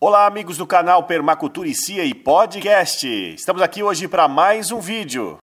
Olá, amigos do canal Permacultura e Cia e Podcast. Estamos aqui hoje para mais um vídeo.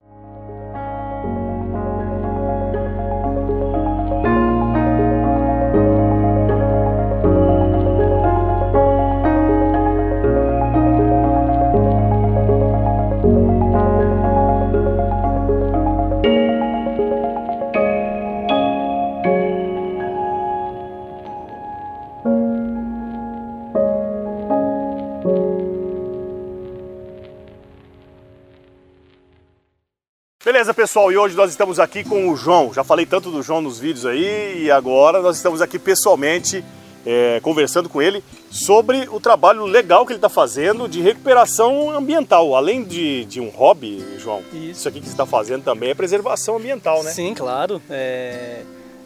Beleza, pessoal, e hoje nós estamos aqui com o João. Já falei tanto do João nos vídeos aí e agora nós estamos aqui pessoalmente é, conversando com ele sobre o trabalho legal que ele está fazendo de recuperação ambiental. Além de, de um hobby, João, isso. isso aqui que você está fazendo também é preservação ambiental, né? Sim, claro. É,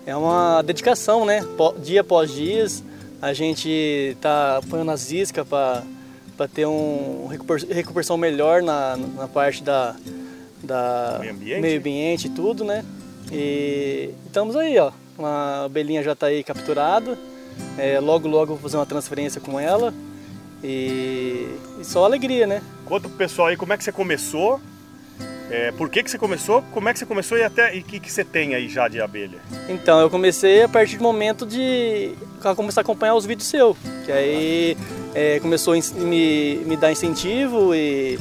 é uma dedicação, né? Dia após dia, a gente está põe as iscas para ter uma recuperação melhor na, na parte da da meio ambiente, meio ambiente e tudo, né? E estamos aí, ó. A abelhinha já está aí capturada. É, logo, logo vou fazer uma transferência com ela. E, e só alegria, né? Conta pro pessoal aí como é que você começou, é, por que, que você começou, como é que você começou e até e o que, que você tem aí já de abelha? Então, eu comecei a partir do momento de começar a acompanhar os vídeos seus, que aí é, começou a me, me dar incentivo e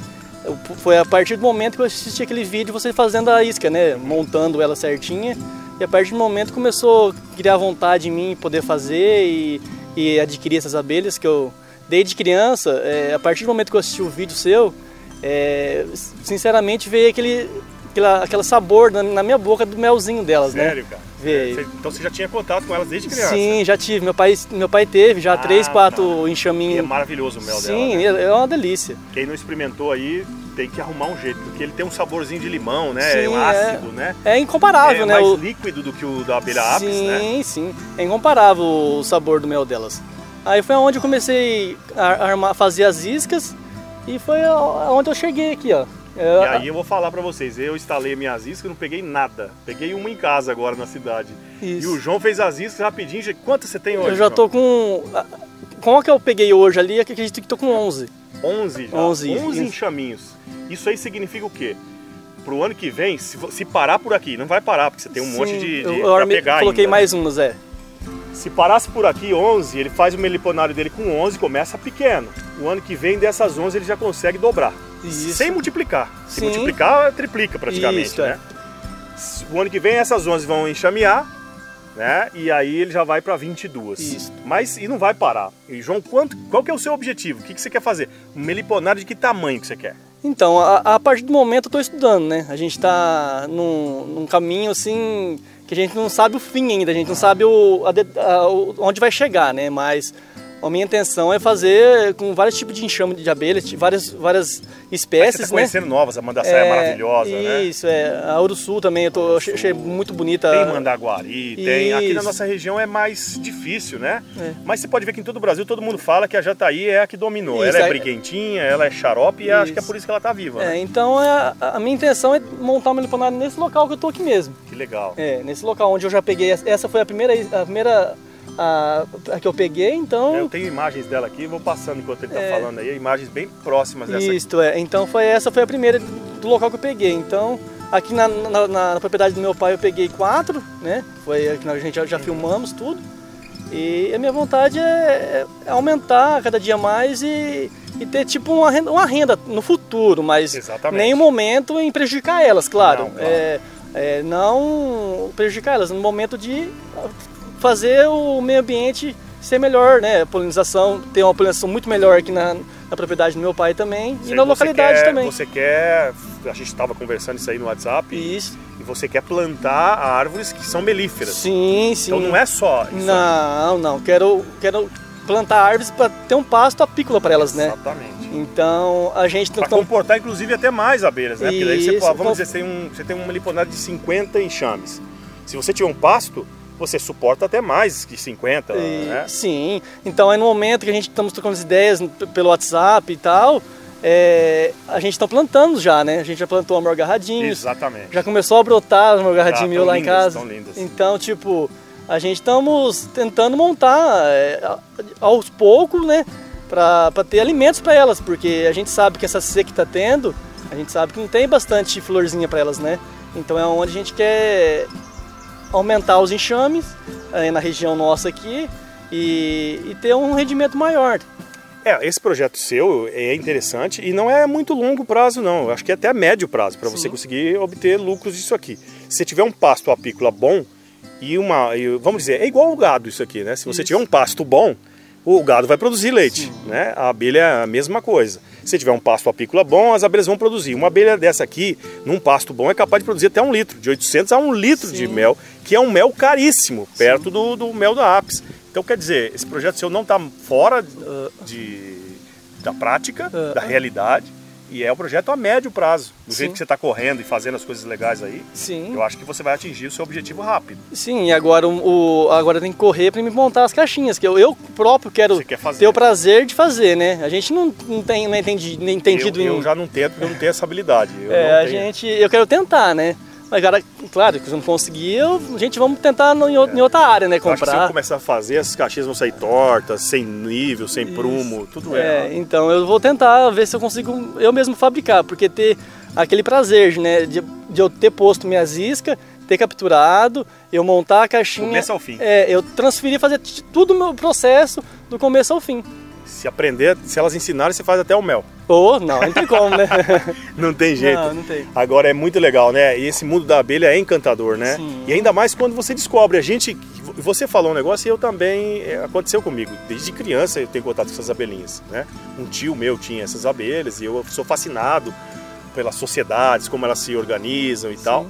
foi a partir do momento que eu assisti aquele vídeo você fazendo a isca, né? Montando ela certinha. E a partir do momento começou a criar vontade em mim poder fazer e, e adquirir essas abelhas que eu desde criança, é, a partir do momento que eu assisti o vídeo seu, é, sinceramente veio aquele aquela, aquela sabor na, na, minha boca do melzinho delas, né? Sério, cara? Veio. então você já tinha contato com elas desde criança? Sim, já tive. Meu pai, meu pai teve já ah, três, quatro tá. enxaminhos. E é maravilhoso o mel Sim, dela. Sim, né? é uma delícia. Quem não experimentou aí tem que arrumar um jeito, porque ele tem um saborzinho de limão, né? Sim, é um ácido, é, né? É incomparável, é né? É mais o... líquido do que o da abelha apis, sim, né? Sim, sim. É incomparável o sabor do mel delas. Aí foi onde eu comecei a armar, fazer as iscas e foi onde eu cheguei aqui, ó. É, e aí eu vou falar para vocês, eu instalei minhas iscas, não peguei nada. Peguei uma em casa agora na cidade. Isso. E o João fez as iscas rapidinho. Quantas você tem hoje? Eu já tô com... Qual que eu peguei hoje ali? Acredito que tô com 11. 11 já? 11, 11 enxaminhos. Isso aí significa o quê? Pro ano que vem, se, se parar por aqui, não vai parar, porque você tem um Sim, monte de, de eu, eu pegar coloquei ainda. mais umas, é. Se parasse por aqui 11, ele faz o meliponário dele com 11, começa pequeno. O ano que vem, dessas 11, ele já consegue dobrar. Isso. Sem multiplicar. Se Sim. multiplicar, triplica praticamente, Isso, né? É. O ano que vem essas 11 vão enxamear, né? E aí ele já vai para 22. Isso. Mas e não vai parar. E João, quanto, qual que é o seu objetivo? O que, que você quer fazer? Um meliponário de que tamanho que você quer? Então, a, a partir do momento eu estou estudando, né? A gente está num, num, caminho assim que a gente não sabe o fim ainda, a gente não sabe o, a, a, onde vai chegar, né? Mas a minha intenção é fazer com vários tipos de enxame de abelhas, várias, várias espécies, você tá conhecendo né? novas, a mandaçaia é, é maravilhosa, isso, né? Isso, é. A Uruçu também, eu tô, achei muito bonita. Tem mandaguari, tem... Aqui na nossa região é mais difícil, né? É. Mas você pode ver que em todo o Brasil todo mundo fala que a jataí é a que dominou. Isso, ela é, briguentinha, ela é xarope e acho que é por isso que ela tá viva, É, né? então é, a minha intenção é montar uma meliponária nesse local que eu tô aqui mesmo. Que legal. É, nesse local onde eu já peguei, essa foi a primeira, a primeira a, a, que eu peguei, então... Eu tenho imagens dela aqui, vou passando enquanto ele está é, falando aí, imagens bem próximas dessa Isto é, então foi, essa foi a primeira do local que eu peguei, então... Aqui na, na, na propriedade do meu pai eu peguei quatro, né? Foi que a gente já, já filmamos tudo. E a minha vontade é, é, aumentar cada dia mais e, e ter tipo uma renda, uma renda, no futuro, mas Exatamente. nenhum momento em prejudicar elas, claro. Não, claro. É, é, não prejudicar elas, no momento de fazer o meio ambiente ser melhor, né? A polinização, ter uma polinização muito melhor aqui na, na propriedade do meu pai também Sei, e na localidade quer, também. Você quer, a gente estava conversando isso aí no WhatsApp. Isso. E você quer plantar árvores que são melíferas. Sim, sim. Então não é só isso. Não, aí. não. Quero, quero plantar árvores para ter um pasto apícola para elas, Exatamente. né? Exatamente. Então a gente para tão... comportar inclusive até mais abelhas, né? Porque daí você, vamos dizer, você tem um, você tem um meliponário de 50 enxames. Se você tiver um pasto, você suporta até mais que 50, e, né? Sim, então aí no momento que a gente estamos trocando as ideias pelo WhatsApp e tal, é, a gente está plantando já, né? A gente já plantou amor garradinho. Exatamente. Já começou a brotar amor garradinho meu lá lindas, em casa. Lindas. Então, tipo, a gente estamos tentando montar é, aos poucos, né? para ter alimentos para elas, porque a gente sabe que essa seca que está tendo, a gente sabe que não tem bastante florzinha para elas, né? Então é onde a gente quer aumentar os enxames na região nossa aqui e, e ter um rendimento maior. É, esse projeto seu é interessante e não é muito longo prazo não, eu acho que é até médio prazo para você conseguir obter lucros disso aqui. Se você tiver um pasto apícola bom e uma, e, vamos dizer, é igual o gado isso aqui, né? Se você isso. tiver um pasto bom, o gado vai produzir leite, Sim. né? A abelha é a mesma coisa. Se tiver um pasto apícola bom, as abelhas vão produzir. Uma abelha dessa aqui, num pasto bom, é capaz de produzir até um litro, de 800 a um litro Sim. de mel, que é um mel caríssimo, perto do, do, mel da apis. Então, quer dizer, esse projeto seu não está fora de, da prática, uh, da realidade, e é um projeto a médio prazo. Do Sim. jeito que você está correndo e fazendo as coisas legais aí, Sim. eu acho que você vai atingir o seu objetivo rápido. Sim, e agora, o, agora tem que correr para me montar as caixinhas, que eu, eu próprio quero ter o prazer de fazer, né? A gente não, não tem não entendi, nem entendido eu, eu já não tento, porque eu não tenho essa habilidade. Eu é, a gente, eu quero tentar, né? Mas, cara, claro, que se não conseguir, a gente vamos tentar em, é. outra área, né? Comprar. se eu começar a fazer, as caixinhas vão sair tortas, sem nível, sem Isso. prumo, tudo é. é então eu vou tentar ver se eu consigo eu mesmo fabricar, porque ter aquele prazer, né? De, de eu ter posto minhas iscas, ter capturado, eu montar a caixinha. Começo ao fim. É, eu transferir, fazer tudo o meu processo do começo ao fim. Se aprender, se elas ensinarem, você faz até o mel. Oh, não, não tem como, né? não tem jeito. Não, não tem. Agora é muito legal, né? E esse mundo da abelha é encantador, né? Sim. E ainda mais quando você descobre. A gente, você falou um negócio e eu também, é, aconteceu comigo. Desde criança eu tenho contato com essas abelhinhas, né? Um tio meu tinha essas abelhas e eu sou fascinado pelas sociedades, como elas se organizam e Sim. tal.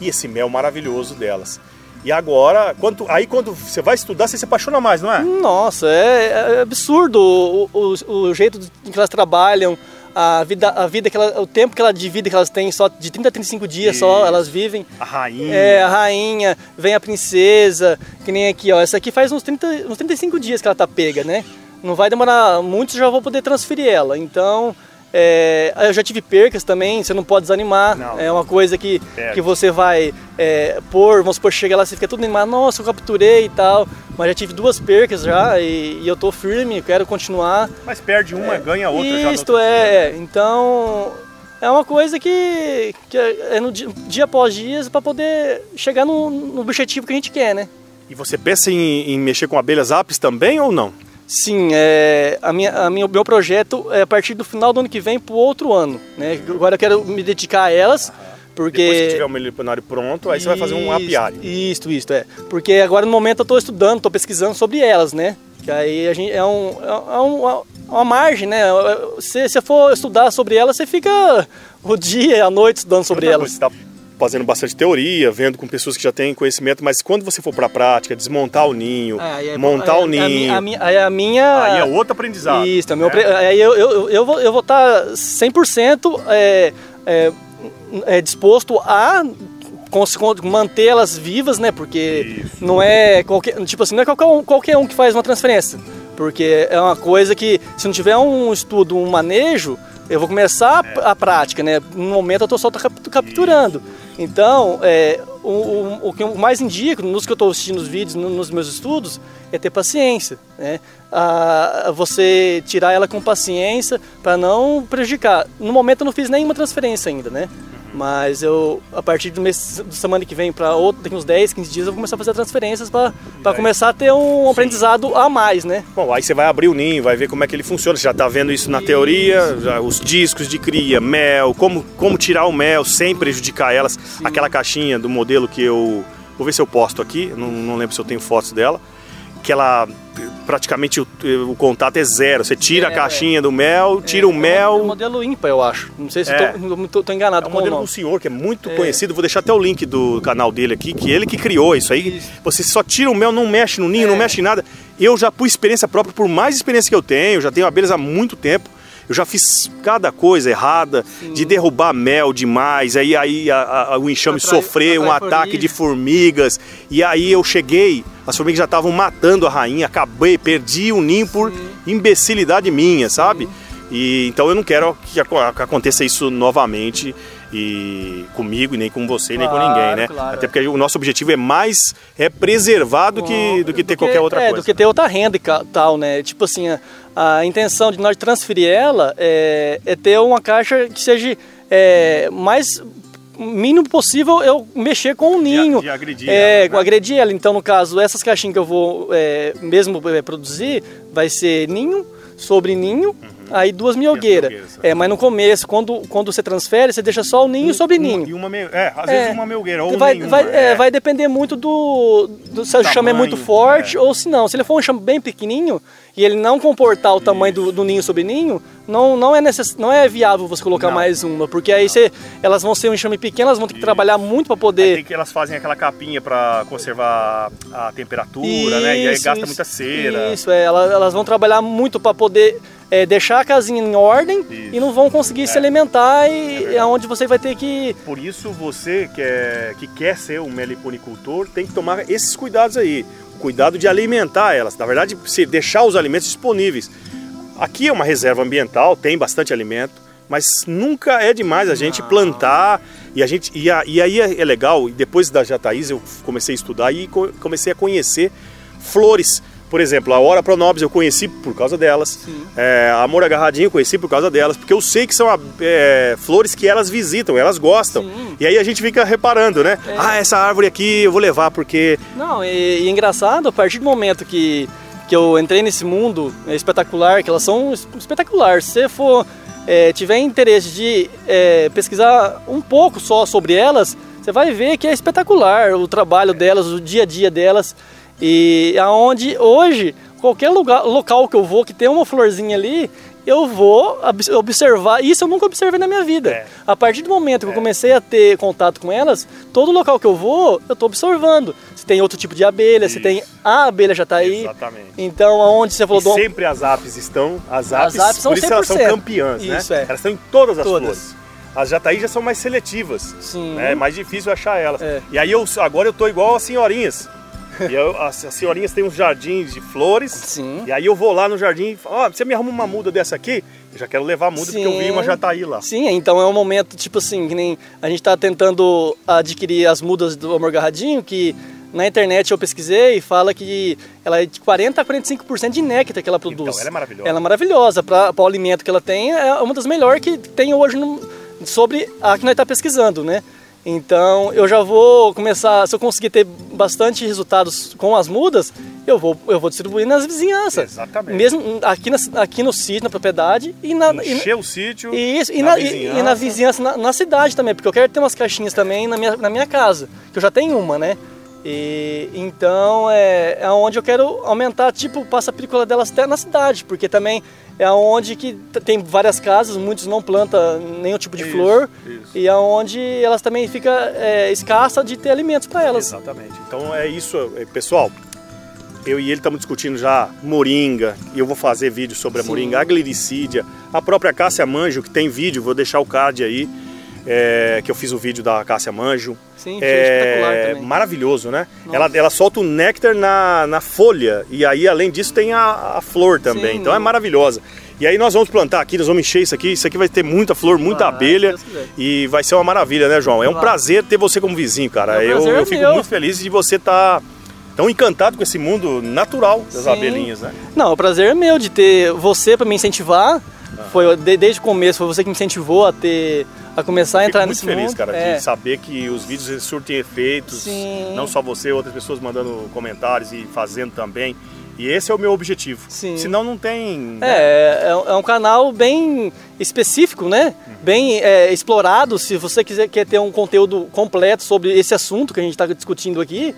E esse mel maravilhoso delas. E agora, quando, aí quando você vai estudar, você se apaixona mais, não é? Nossa, é, é absurdo o, o, o, jeito que elas trabalham, a vida, a vida que ela, o tempo que ela de vida que elas têm, só de 30 a 35 dias Isso. só elas vivem. A rainha. É, a rainha, vem a princesa, que nem aqui, ó. Essa aqui faz uns, 30, uns 35 dias que ela tá pega, né? Não vai demorar muito, já vou poder transferir ela. Então, é, eu já tive percas também, você não pode desanimar. Não. É uma coisa que, que você vai é, pôr, vamos supor, chega lá, você fica tudo animado, nossa, eu capturei e tal. Mas já tive duas percas já e, e eu tô firme, quero continuar. Mas perde uma, é, ganha outra já. Isto é, então é uma coisa que, que é no dia, dia após dia para poder chegar no, no objetivo que a gente quer, né? E você pensa em, em mexer com abelhas apis também ou não? Sim, é, a minha, a minha, o meu projeto é a partir do final do ano que vem para o outro ano. Né? Agora eu quero me dedicar a elas. Porque... Depois que tiver o meliponário pronto, aí você vai fazer um apiário. Isso, isso, é. Porque agora no momento eu estou estudando, estou pesquisando sobre elas, né? Que aí a gente é, um, é, um, é uma margem, né? Se você for estudar sobre elas, você fica o dia a noite estudando sobre elas. Você tá fazendo bastante teoria, vendo com pessoas que já têm conhecimento, mas quando você for para a prática, desmontar o ninho, é, é, montar o ninho. A minha, a minha, Aí é outro aprendizado. Isso, meu, né? aí eu, eu, eu, vou, eu vou estar 100% é, é, é, disposto a mantê-las vivas, né? Porque Isso. não é qualquer, tipo assim, não é qualquer um, qualquer um que faz uma transferência. Porque é uma coisa que, se não tiver um estudo, um manejo, eu vou começar é. a, a, prática, né? No momento eu estou só capturando. Então, é, o, o, o, que eu mais indico, nos que eu estou assistindo os vídeos, no, nos meus estudos, é ter paciência. Né? A, você tirar ela com paciência para não prejudicar. No momento eu não fiz nenhuma transferência ainda, né? Mas eu, a partir do mês da semana que vem para outro, daqui uns 10, 15 dias, eu vou começar a fazer transferências para começar a ter um Sim. aprendizado a mais, né? Bom, aí você vai abrir o ninho, vai ver como é que ele funciona. Você já está vendo isso na teoria, já, os discos de cria, mel, como, como tirar o mel sem prejudicar elas. Sim. Aquela caixinha do modelo que eu. Vou ver se eu posto aqui, não, não lembro se eu tenho fotos dela que ela praticamente o, o, contato é zero. Você tira é, a caixinha é. do mel, tira é, o mel. É um modelo ímpar, eu acho. Não sei se estou é. enganado. É um modelo do senhor que é muito é. conhecido. Vou deixar até o link do canal dele aqui, que ele que criou isso aí. Isso. Você só tira o mel, não mexe no ninho, não mexe em nada. Eu já por experiência própria, por mais experiência que eu tenho, já tenho abelhas há muito tempo. Eu já fiz cada coisa errada, Sim. de derrubar mel demais, aí, aí a, a, o enxame atrai, sofrer um ataque de formigas, e aí eu cheguei, as formigas já estavam matando a rainha, acabei, perdi o ninho por Sim. imbecilidade minha, sabe? Sim. E então eu não quero que aconteça isso novamente. E comigo, e nem com você, claro, nem com ninguém, né? Claro. Até porque o nosso objetivo é mais é preservar do que, do que ter do qualquer outra é, coisa. do que ter outra renda e tal, né? Tipo assim, a, a intenção de nós transferir ela é, é ter uma caixa que seja é, mais mínimo possível eu mexer com o ninho. De, de agredir é, ela. Né? agredir ela. Então, no caso, essas caixinhas que eu vou é, mesmo é, produzir, vai ser ninho sobre ninho. Uhum aí duas milgueiras. É, mas no começo, quando, quando você transfere, você deixa só o ninho sobre ninho. E uma, é, às vezes é, uma melgueira, ou vai, nenhuma, vai, é. é. vai depender muito do, do se o chame é muito forte é. ou se não. Se ele for um chame bem pequenininho e ele não comportar o tamanho do, do, ninho sobre ninho, não, não, é necess, não é viável você colocar não. mais uma, porque aí você, elas vão ser um enxame pequeno, elas vão ter que Isso. trabalhar muito para poder... Que elas fazem aquela capinha para conservar a temperatura, Isso, né? E aí gasta muita cera. Isso, é, elas, elas vão trabalhar muito para poder é, deixar a casinha em ordem isso. e não vão conseguir é. se alimentar e é, é onde você vai ter que... Por isso você que, é, que quer ser um meliponicultor tem que tomar esses cuidados aí. O cuidado de alimentar elas. Na verdade, se deixar os alimentos disponíveis. Aqui é uma reserva ambiental, tem bastante alimento, mas nunca é demais a gente plantar e a gente e, a, e aí é legal. Depois da Jataís eu comecei a estudar e comecei a conhecer flores por exemplo, a Hora Pronobis eu conheci por causa delas. É, a Amor Agarradinho eu conheci por causa delas. Porque eu sei que são é, flores que elas visitam, elas gostam. Sim. E aí a gente fica reparando, né? É. Ah, essa árvore aqui eu vou levar porque... Não, e, e engraçado, a partir do momento que, que eu entrei nesse mundo é espetacular, que elas são espetaculares. Se você for, é, tiver interesse de é, pesquisar um pouco só sobre elas, você vai ver que é espetacular o trabalho delas, o dia a dia delas. E aonde hoje, qualquer lugar, local que eu vou que tem uma florzinha ali, eu vou observar. Isso eu nunca observei na minha vida. É. A partir do momento que é. eu comecei a ter contato com elas, todo local que eu vou, eu estou observando. Se tem outro tipo de abelha, Isso. se tem a abelha já está aí. Exatamente. Então, aonde você falou... Do... sempre as apes estão, as apes, as apes são por isso 100%. elas são campeãs, né? Isso, né? É. Elas estão em todas as todas. flores. As jataí já são mais seletivas. Sim. Né? É mais difícil achar elas. É. E aí eu agora eu tô igual as senhorinhas. E eu, as, as, senhorinhas têm uns jardins de flores. Sim. E aí eu vou lá no jardim e falo, ó, oh, você me arruma uma muda dessa aqui? Eu já quero levar a muda Sim. porque eu vi uma jataí lá. Sim, então é um momento, tipo assim, que nem a gente tá tentando adquirir as mudas do amor garradinho, que na internet eu pesquisei e fala que ela é de 40 a 45% de néctar que ela produz. Então, ela é maravilhosa. Ela é maravilhosa. Para o alimento que ela tem, é uma das melhores que tem hoje no, sobre a que nós estamos tá pesquisando, né? Então eu já vou começar, se eu conseguir ter bastante resultados com as mudas, eu vou, eu vou distribuir nas vizinhanças. Exatamente. Mesmo aqui, na, aqui no sítio, na propriedade e na. Encher e, o sítio. Isso, e na, vizinhança. E, e na vizinhança, na, na, cidade também, porque eu quero ter umas caixinhas também na minha, na minha casa, que eu já tenho uma, né? E, então é, é onde eu quero aumentar, tipo, passa a película delas até na cidade, porque também é onde que tem várias casas, muitos não plantam nenhum tipo de isso, flor, isso. e é onde elas também fica é, escassa de ter alimentos para elas. Exatamente. Então é isso, é, pessoal. Eu e ele estamos discutindo já moringa, e eu vou fazer vídeo sobre a Sim. moringa, a glericídia, a própria Cássia Manjo, que tem vídeo, vou deixar o card aí é, que eu fiz o vídeo da Cássia Manjo. Sim, é maravilhoso, né? Ela, ela solta o néctar na, na folha e aí além disso tem a, a flor também. Sim, então é maravilhosa. E aí nós vamos plantar aqui, nós vamos encher isso aqui. Isso aqui vai ter muita flor, muita abelha e vai ser uma maravilha, né, João? É um prazer ter você como vizinho, cara. eu, eu é fico meu. muito feliz de você estar tá tão encantado com esse mundo natural das Sim. abelhinhas, né? Não, o prazer é meu de ter você para me incentivar. Foi desde o começo foi você que me incentivou a ter a começar a entrar nesse mundo. muito feliz, cara, é. de saber que os vídeos surtem efeitos. Sim. Não só você, outras pessoas mandando comentários e fazendo também. E esse é o meu objetivo. Sim. Senão não tem. Né? É, é, um canal bem específico, né? Uhum. Bem é, explorado. Se você quiser quer ter um conteúdo completo sobre esse assunto que a gente está discutindo aqui,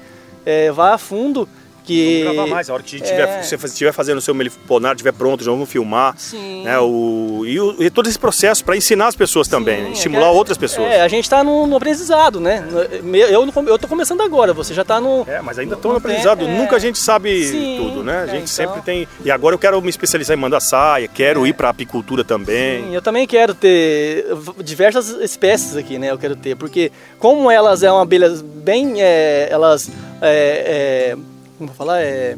é, vá a fundo. Que... Vamos gravar mais, a hora que tiver, é... você estiver fazendo o seu meliponar, estiver pronto, já vamos filmar. Sim. Né, o, e, o, e todo esse processo para ensinar as pessoas também, Sim, né, estimular é, outras pessoas. É, a gente está no, no, aprendizado, né? Eu estou começando agora, você já está no. É, mas ainda estou no, no, aprendizado. É... Nunca a gente sabe Sim, tudo, né? A gente então... sempre tem. E agora eu quero me especializar em mandar saia, quero é. ir para apicultura também. Sim, eu também quero ter diversas espécies aqui, né? Eu quero ter, porque como elas é uma abelha bem. É, elas. Como vou falar? É,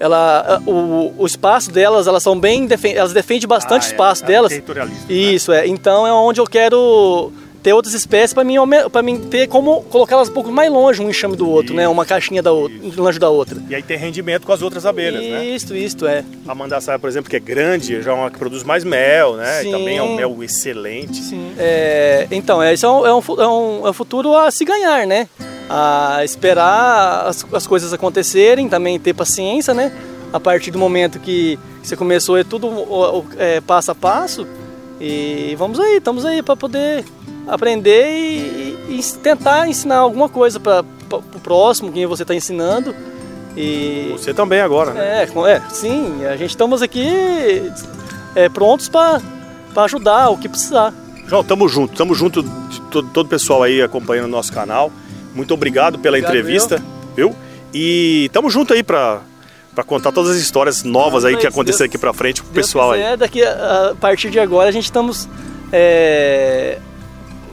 ela, o, o espaço delas, elas são bem, elas defendem bastante ah, é, espaço é, delas. Né? Isso, né? é. Então é onde eu quero ter outras espécies para mim para mim ter como colocá-las um pouco mais longe um enxame do outro, isso, né? Uma caixinha da outra, longe da outra. E aí tem rendimento com as outras abelhas, isso, né? Isso, isso é. A mandaçaia, por exemplo, que é grande, já é uma que produz mais mel, né? Sim. E também é um mel excelente. Sim. É, então, é, isso é um, é, um, é, um, é um futuro a se ganhar, né? A esperar as, as coisas acontecerem, também ter paciência, né? A partir do momento que você começou, é tudo é, passo a passo. E vamos aí, estamos aí para poder aprender e, e, tentar ensinar alguma coisa para o próximo, quem você está ensinando. E você também agora, né? É, é sim, a gente estamos aqui é, prontos para ajudar o que precisar. João, tamo junto, tamo junto de todo, todo o pessoal aí acompanhando o nosso canal. Muito obrigado pela obrigado, entrevista, viu? E tamo junto aí para para contar todas as histórias novas aí que aconteceram aqui para frente pro pessoal quiser, aí. Daqui a, a, partir de agora a gente estamos é,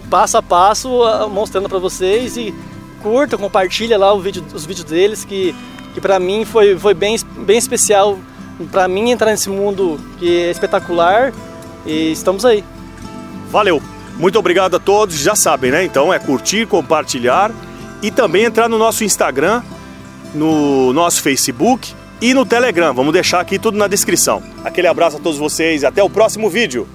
passo a passo mostrando para vocês e curta, compartilha lá vídeo, os vídeos deles que, que para mim foi, foi bem, bem especial para mim entrar nesse mundo que é espetacular e estamos aí. Valeu, muito obrigado a todos, já sabem, né? Então é curtir, compartilhar e também entrar no nosso Instagram, no nosso Facebook e no Telegram. Vamos deixar aqui tudo na descrição. Aquele abraço a todos vocês e até o próximo vídeo.